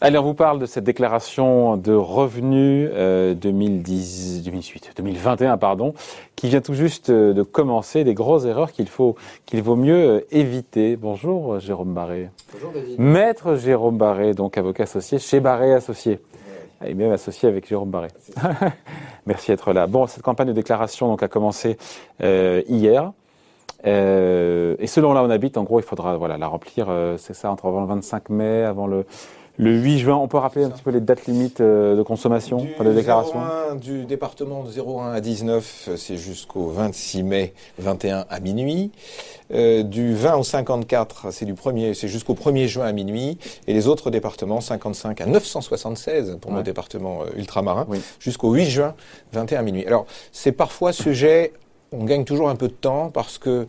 Allez, on vous parle de cette déclaration de revenus 2010, 2018, 2021, pardon, qui vient tout juste euh, de commencer, des grosses erreurs qu'il faut, qu'il vaut mieux euh, éviter. Bonjour Jérôme Barré. Bonjour David. Maître Jérôme Barré, donc avocat associé chez Barré Associé. Et même associé avec Jérôme Barré. Merci d'être là. Bon, cette campagne de déclaration donc a commencé euh, hier. Euh, et selon là où on habite, en gros, il faudra voilà la remplir. Euh, c'est ça entre avant le 25 mai, avant le le 8 juin, on peut rappeler un petit peu les dates limites euh, de consommation, du de déclaration 01, Du département de 01 à 19, c'est jusqu'au 26 mai 21 à minuit. Euh, du 20 au 54, c'est du premier, c'est jusqu'au 1er juin à minuit. Et les autres départements, 55 à 976 pour ouais. nos départements euh, ultramarins, oui. jusqu'au 8 juin 21 à minuit. Alors, c'est parfois sujet on gagne toujours un peu de temps parce que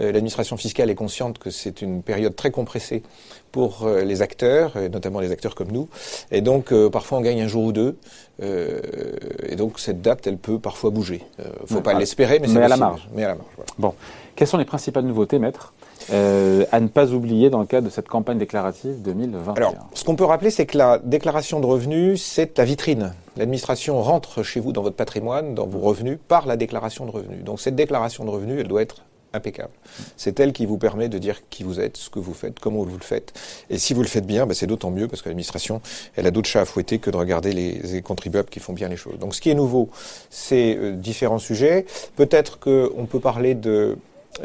euh, l'administration fiscale est consciente que c'est une période très compressée pour euh, les acteurs, et notamment les acteurs comme nous. Et donc, euh, parfois, on gagne un jour ou deux. et donc, cette date, elle peut parfois bouger. Il ne faut ouais, pas l'espérer, mais, mais à la marge. Mais à la marge. Voilà. Bon. Quelles sont les principales nouveautés, maître? Euh, à ne pas oublier dans le cadre de cette campagne déclarative 2021 Alors, ce qu'on peut rappeler, c'est que la déclaration de revenus, c'est la vitrine. L'administration rentre chez vous dans votre patrimoine, dans vos revenus, par la déclaration de revenus. Donc cette déclaration de revenus, elle doit être impeccable. C'est elle qui vous permet de dire qui vous êtes, ce que vous faites, comment vous le faites. Et si vous le faites bien, ben c'est d'autant mieux parce que l'administration, elle a d'autres chats à fouetter que de regarder les, les, contribuables qui font bien les choses. Donc ce qui est nouveau, c'est euh, différents sujets. Peut-être qu'on peut parler de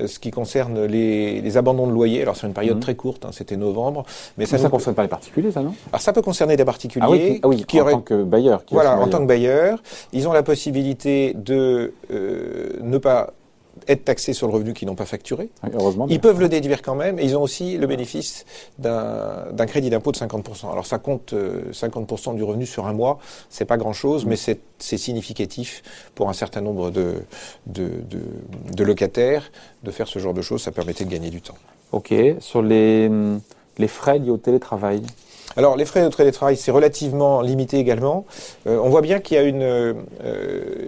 ce qui concerne les, les, abandons de loyer. Alors, c'est une période mmh. très courte, hein, c'était novembre. Mais ça ne concerne pas les particuliers, ça, non? Alors, ça peut concerner des particuliers. Ah oui, ah oui qui en auraient, tant que bailleurs. Voilà, en tant que bailleurs. Ils ont la possibilité de euh, ne pas être taxés sur le revenu qu'ils n'ont pas facturé. Oui, heureusement. Ils peuvent le déduire quand même et ils ont aussi le bénéfice d'un crédit d'impôt de 50%. Alors ça compte euh, 50% du revenu sur un mois, c'est pas grand-chose, mmh. mais c'est significatif pour un certain nombre de, de, de, de, locataires de faire ce genre de choses. Ça permettait de gagner du temps. Ok. Sur les, les frais liés au télétravail alors, les frais de télétravail, c'est relativement limité également. Euh, on voit bien qu'il y a une, euh,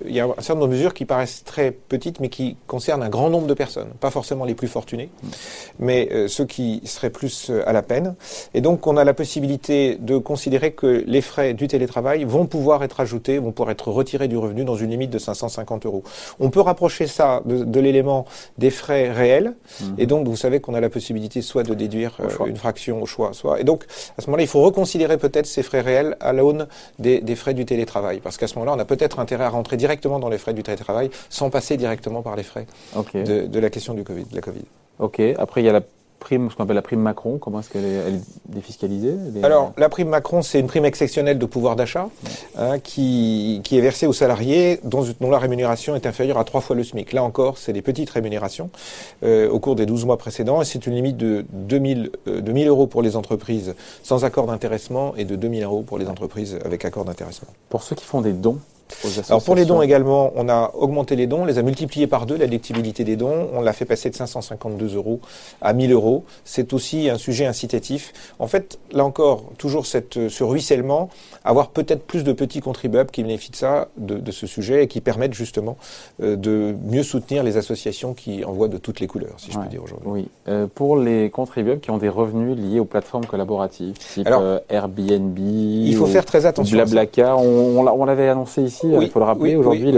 il y a un certain nombre de mesures qui paraissent très petites, mais qui concernent un grand nombre de personnes. Pas forcément les plus fortunés, mais euh, ceux qui seraient plus à la peine. Et donc, on a la possibilité de considérer que les frais du télétravail vont pouvoir être ajoutés, vont pouvoir être retirés du revenu dans une limite de 550 euros. On peut rapprocher ça de, de l'élément des frais réels. Mmh. Et donc, vous savez qu'on a la possibilité soit de déduire une fraction au choix, soit. Et donc, à ce moment-là, il faut reconsidérer peut-être ces frais réels à l'aune des, des, frais du télétravail. Parce qu'à ce moment-là, on a peut-être intérêt à rentrer directement dans les frais du télétravail sans passer directement par les frais okay. de, de, la question du COVID, de la Covid. Ok. Après, il y a la prime, ce qu'on appelle la prime Macron, comment est-ce qu'elle est, elle est, défiscalisée elle est... Alors, la prime Macron, c'est une prime exceptionnelle de pouvoir d'achat hein, qui, qui est versée aux salariés dont, dont, la rémunération est inférieure à trois fois le SMIC. Là encore, c'est des petites rémunérations euh, au cours des 12 mois précédents et c'est une limite de 2000, euh, 2000 euros pour les entreprises sans accord d'intéressement et de 2000 euros pour les entreprises avec accord d'intéressement. Pour ceux qui font des dons, alors pour les dons également, on a augmenté les dons, on les a multipliés par deux, la déductibilité des dons, on l'a fait passer de 552 euros à 1000 euros. C'est aussi un sujet incitatif. En fait, là encore, toujours cette, ce ruissellement, avoir peut-être plus de petits contribuables qui bénéficient de ça, de, de ce sujet, et qui permettent justement euh, de mieux soutenir les associations qui envoient de toutes les couleurs, si je peux dire aujourd'hui. Oui. Euh, pour les contribuables qui ont des revenus liés aux plateformes collaboratives, type Alors, euh, Airbnb, il faut faire très attention. Blablacar, on, on l'avait annoncé ici oui, il faut le rappeler. Oui, Aujourd'hui,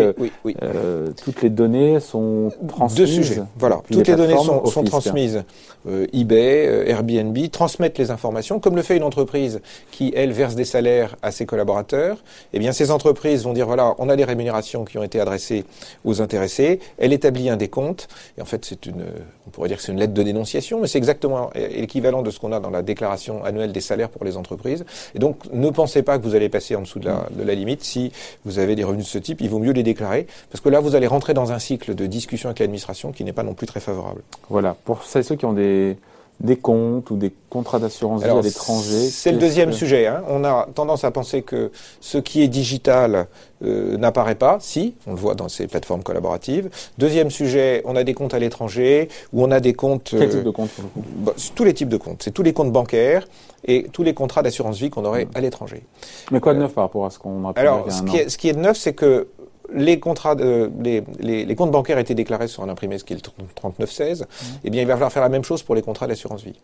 euh, toutes les données sont transmises. Deux sujets. Voilà, toutes les, les données sont, sont transmises. Euh, eBay, euh, Airbnb transmettent les informations, comme le fait une entreprise qui, elle, verse des salaires à ses collaborateurs. Eh bien, ces entreprises vont dire voilà, on a les rémunérations qui ont été adressées aux intéressés. Elle établit un décompte. Et en fait, c'est une, on pourrait dire que c'est une lettre de dénonciation, mais c'est exactement l'équivalent de ce qu'on a dans la déclaration annuelle des salaires pour les entreprises. Et donc, ne pensez pas que vous allez passer en dessous de la, de la limite si vous avez des revenus de ce type. Il vaut mieux les déclarer parce que là, vous allez rentrer dans un cycle de discussion avec l'administration qui n'est pas non plus très favorable. Voilà. Pour celles ceux qui ont des des comptes ou des contrats d'assurance vie à l'étranger C'est le deuxième sujet. Hein. On a tendance à penser que ce qui est digital euh, n'apparaît pas. Si, on le voit dans ces plateformes collaboratives. Deuxième sujet, on a des comptes à l'étranger ou on a des comptes. Quel euh, type de compte pour le coup? bah, Tous les types de comptes. C'est tous les comptes bancaires et tous les contrats d'assurance vie qu'on aurait mmh. à l'étranger. Mais quoi de neuf euh, par rapport à ce qu'on a Alors, ce qui, est, ce qui, est, de neuf, c'est que les contrats, de, les, les, les, comptes bancaires étaient déclarés sur un imprimé, ce qui est le 3916, mmh. eh bien, il va falloir faire la même chose pour les contrats d'assurance vie.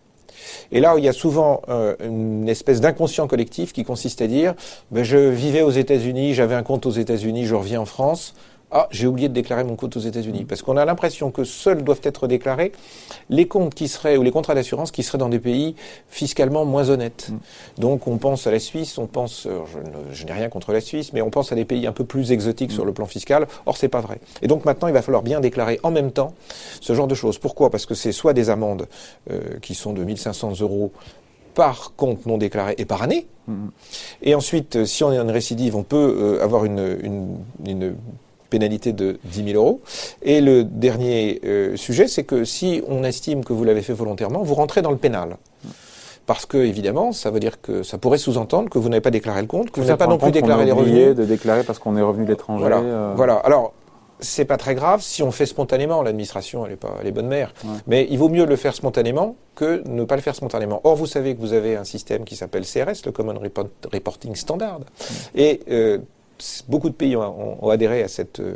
Et là, il y a souvent euh, une espèce d'inconscient collectif qui consiste à dire ben, je vivais aux États-Unis, j'avais un compte aux États-Unis, je reviens en France. Ah, j'ai oublié de déclarer mon compte aux États-Unis. Parce qu'on a l'impression que seuls doivent être déclarés les comptes qui seraient, ou les contrats d'assurance qui seraient dans des pays fiscalement moins honnêtes. Mm. Donc on pense à la Suisse, on pense, euh, je, n'ai rien contre la Suisse, mais on pense à des pays un peu plus exotiques sur mm. le plan fiscal. Or, c'est pas vrai. Et donc maintenant, il va falloir bien déclarer en même temps ce genre de choses. Pourquoi? Parce que c'est soit des amendes euh, qui sont de 1500 euros par compte non déclaré et par année. Mm. Et ensuite, euh, si on est en récidive, on peut avoir une, une, une pénalité de 10 000 euros. Et le dernier euh, sujet, c'est que si on estime que vous l'avez fait volontairement, vous rentrez dans le pénal. Parce que, évidemment, ça veut dire que ça pourrait sous-entendre que vous n'avez pas déclaré le compte, que vous n'avez pas non plus déclaré les revenus. de déclarer parce qu'on est revenu de l'étranger. Voilà. Euh. voilà. Alors, c'est pas très grave si on fait spontanément. L'administration, elle est pas, elle est bonne mère. Mais il vaut mieux le faire spontanément que ne pas le faire spontanément. Or, vous savez que vous avez un système qui s'appelle CRS, le Common Reporting Standard. Et euh, beaucoup de pays ont, adhéré à, euh,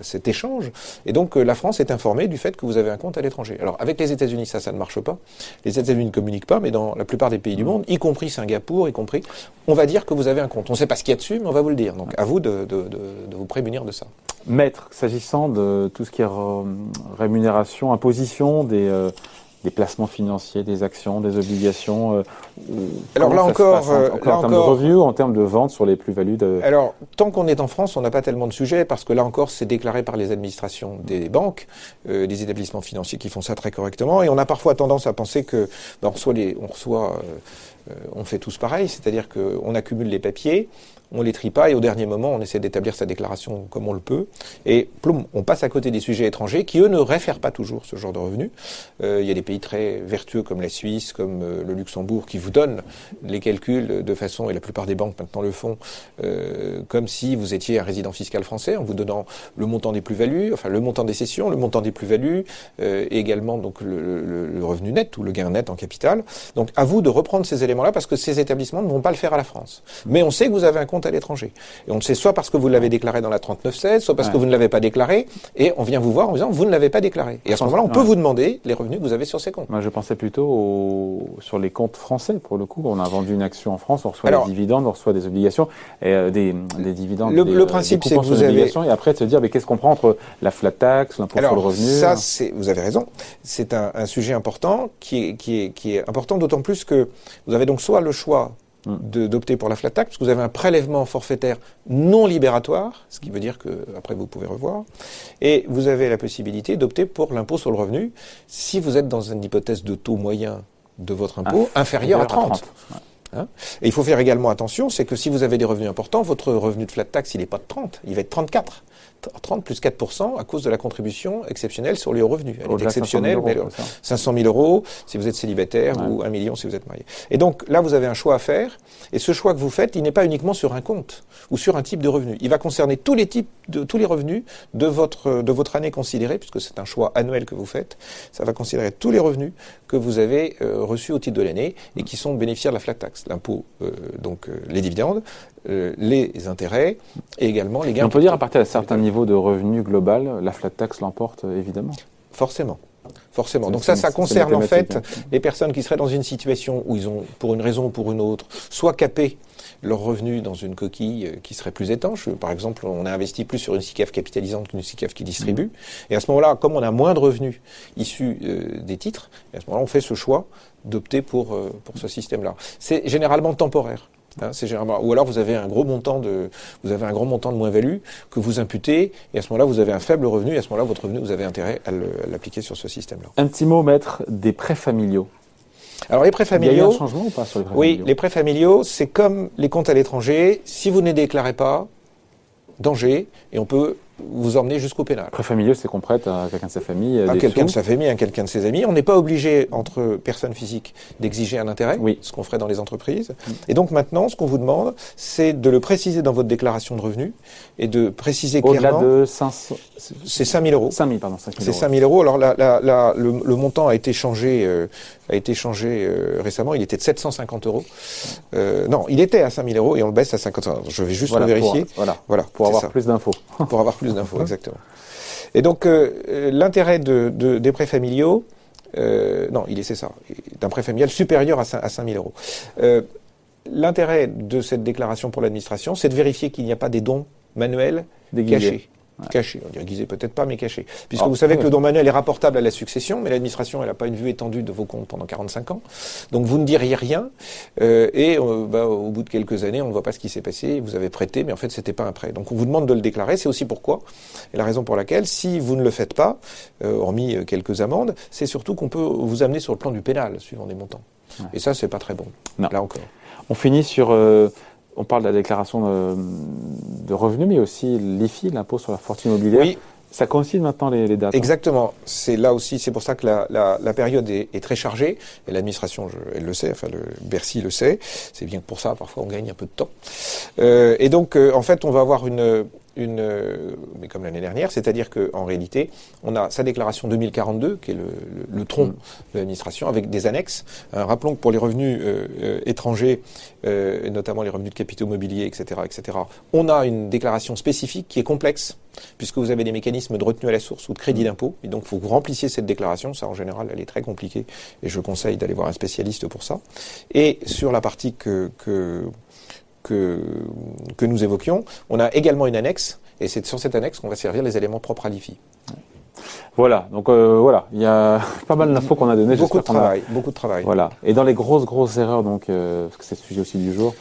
cet échange, et donc euh, la France est informée du fait que vous avez un compte à l'étranger. Alors avec les États-Unis, ça, ça ne marche pas. Les États-Unis ne communiquent pas, mais dans la plupart des pays du monde, y compris Singapour, y compris, on va dire que vous avez un compte. On ne sait pas ce qu'il y a dessus, mais on va vous le dire. Donc à vous de, vous prémunir de ça. Maître, s'agissant de tout ce qui est rémunération, imposition des euh, des placements financiers, des actions, des obligations. Euh, alors là encore, en, en, termes de revenus, en termes de vente sur les plus-values. De... Alors tant qu'on est en France, on n'a pas tellement de sujets parce que là encore, c'est déclaré par les administrations des banques, euh, des établissements financiers qui font ça très correctement, et on a parfois tendance à penser que ben, on reçoit les, on reçoit, euh, on fait tous pareil, c'est-à-dire qu'on accumule les papiers on les trie pas et au dernier moment, on essaie d'établir sa déclaration comme on le peut. Et ploum, on passe à côté des sujets étrangers qui, eux, ne réfèrent pas toujours ce genre de revenus. Euh, il y a des pays très vertueux comme la Suisse, comme euh, le Luxembourg, qui vous donnent les calculs de façon, et la plupart des banques maintenant le font, euh, comme si vous étiez un résident fiscal français, en vous donnant le montant des plus-values, enfin le montant des cessions, le montant des plus-values, et également donc le, le, revenu net ou le gain net en capital. Donc à vous de reprendre ces éléments-là parce que ces établissements ne vont pas le faire à la France. Mais on sait que vous avez un compte à l'étranger. Et on le sait soit parce que vous l'avez déclaré dans la 3916, soit parce que vous ne l'avez pas déclaré, et on vient vous voir en disant vous ne l'avez pas déclaré. Et à ce moment-là, on peut vous demander les revenus que vous avez sur ces comptes. Moi, je pensais plutôt sur les comptes français, pour le coup. On a vendu une action en France, on reçoit des dividendes, on reçoit des obligations, et euh, des, dividendes. Le, le principe, c'est que vous avez. Et après, de se dire, mais qu'est-ce qu'on prend entre la flat tax, l'impôt sur le revenu Ça, c'est, vous avez raison. C'est un, un, sujet important qui est, qui est, qui est important, d'autant plus que vous avez donc soit le choix d'opter pour la flat tax, parce que vous avez un prélèvement forfaitaire non libératoire, ce qui veut dire que après vous pouvez revoir, et vous avez la possibilité d'opter pour l'impôt sur le revenu si vous êtes dans une hypothèse de taux moyen de votre impôt ah, inférieur à 30. Hein et il faut faire également attention, c'est que si vous avez des revenus importants, votre revenu de flat tax, il n'est pas de 30, il va être 34. 30 plus 4% à cause de la contribution exceptionnelle sur les revenus. Elle est exceptionnelle, 500 000 mais 500 000 euros si vous êtes célibataire ou 1 million si vous êtes marié. Et donc là, vous avez un choix à faire. Et ce choix que vous faites, il n'est pas uniquement sur un compte ou sur un type de revenu. Il va concerner tous les types de tous les revenus de votre de votre année considérée, puisque c'est un choix annuel que vous faites. Ça va considérer tous les revenus que vous avez euh, reçus au titre de l'année et qui sont bénéficiaires de la flat tax, l'impôt, euh, donc euh, les dividendes, les intérêts et également les gains. on peut dire à partir d'un certain niveau de revenu global, la flat tax l'emporte évidemment. Forcément. Forcément. Donc ça, ça concerne en fait les personnes qui seraient dans une situation où ils ont, pour une raison ou pour une autre, soit capé leurs revenus dans une coquille euh, qui serait plus étanche. Par exemple, on a investi plus sur une SICAF capitalisante qu'une SICAF qui distribue. Et à ce moment-là, comme on a moins de revenus issus euh, des titres, à ce moment-là, on fait ce choix d'opter pour, euh, pour ce système-là. C'est généralement temporaire. Hein, c'est généralement, ou alors vous avez un gros montant de, vous avez un gros montant de moins-value que vous imputez, et à ce moment-là vous avez un faible revenu, et à ce moment-là votre revenu vous avez intérêt à l'appliquer sur ce système-là. Un petit mot, maître, des prêts familiaux. Alors les prêts familiaux. Il y a eu un changement ou pas sur les prêts Oui, les prêts familiaux, c'est comme les comptes à l'étranger. Si vous ne les déclarez pas, danger, et on peut vous emmener jusqu'au pénal. Prêt familial, c'est qu'on prête à quelqu'un de sa famille. À des quelqu'un de sa famille, à quelqu'un de ses amis. On n'est pas obligé, entre personnes physiques, d'exiger un intérêt, Oui. ce qu'on ferait dans les entreprises. Et donc maintenant, ce qu'on vous demande, c'est de le préciser dans votre déclaration de revenus et de préciser Au-delà clairement. de 500, C'est 5 000 euros. 5 000, pardon, 5 000 C'est euros. 5 000 euros. Alors la- la- la- le, le montant a été changé, euh, a été changé euh, récemment. Il était de 750 euros. Euh, non, il était à 5 000 euros et on le baisse à 50 euros. Je vais juste Voilà, le vérifier. Pour, voilà, Voilà, pour avoir ça. plus d'infos. pour avoir plus d'infos, exactement. Et donc euh, euh, l'intérêt de, de- des prêts familiaux, euh, non, il est c'est ça, d'un prêt familial supérieur à 5, à 5 000 euros. Euh, L'intérêt de cette déclaration pour l'administration, c'est de vérifier qu'il n'y a pas des dons manuels cachés. Cachés, on dirait guisés peut-être pas, mais cachés. Puisque Ah, vous savez que ouais. le don manuel est rapportable à la succession, mais l'administration, elle n'a pas une vue étendue de vos comptes pendant 45 ans. Donc vous ne diriez rien, euh, et euh, bah, au bout de quelques années, on ne voit pas ce qui s'est passé, vous avez prêté, mais en fait, c'était pas un prêt. Donc on vous demande de le déclarer, c'est aussi pourquoi, et la raison pour laquelle, si vous ne le faites pas, euh, hormis quelques amendes, c'est surtout qu'on peut vous amener sur le plan du pénal, suivant des montants. Ouais. Et ça, c'est pas très bon. Non. Là encore. On finit sur. On parle de la déclaration de, de revenus, mais aussi l'IFI, l'impôt sur la fortune immobilière. Oui, Ça coïncide maintenant les, les dates. hein? Exactement. C'est là aussi, c'est pour ça que la, la, la période est, est très chargée. Et l'administration, elle le sait, enfin le Bercy le sait. C'est bien que pour ça, parfois, on gagne un peu de temps. Euh, et donc, euh, en fait, on va avoir une, une, euh, mais comme l'année dernière, c'est-à-dire qu'en réalité, on a sa déclaration 2042, qui est le, le, le tronc Mm. de l'administration, avec des annexes. Euh, rappelons que pour les revenus euh, euh, étrangers, euh, notamment les revenus de capitaux mobiliers, etc., etc., on a une déclaration spécifique qui est complexe, puisque vous avez des mécanismes de retenue à la source ou de crédit d'impôt. Et donc, il faut que vous remplissiez cette déclaration. Ça, en général, elle est très compliquée, et je conseille d'aller voir un spécialiste pour ça. Et sur la partie que, que que, que nous évoquions, on a également une annexe, et c'est sur cette annexe qu'on va servir les éléments propres à l'IFI. Voilà, donc euh, voilà, il y a pas mal d'infos qu'on a données. Beaucoup de a- travail, beaucoup de travail. Voilà. Et dans les grosses, grosses erreurs, donc, euh, parce que c'est le sujet aussi du jour,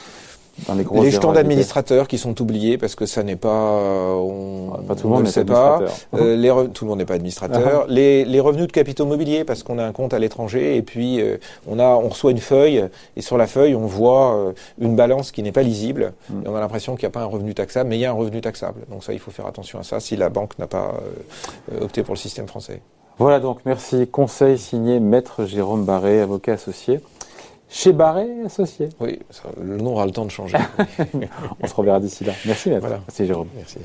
dans les grosses Les jetons d'administrateurs qui sont oubliés parce que ça n'est pas, on, Pas tout le on monde ne sait pas. administrateur. Euh, les re- tout le monde n'est pas administrateur. les, les revenus de capitaux mobiliers parce qu'on a un compte à l'étranger et puis euh, on a, on reçoit une feuille et sur la feuille on voit euh, une balance qui n'est pas lisible Mm. et on a l'impression qu'il n'y a pas un revenu taxable, mais il y a un revenu taxable. Donc ça, il faut faire attention à ça si la banque n'a pas opté pour le système français. Voilà donc, merci. Conseil signé Maître Jérôme Barré, avocat associé. Chez Barré Associé. Oui, ça- le nom aura le temps de changer. On se reverra d'ici là. Merci. Voilà. Merci Jérôme. Merci.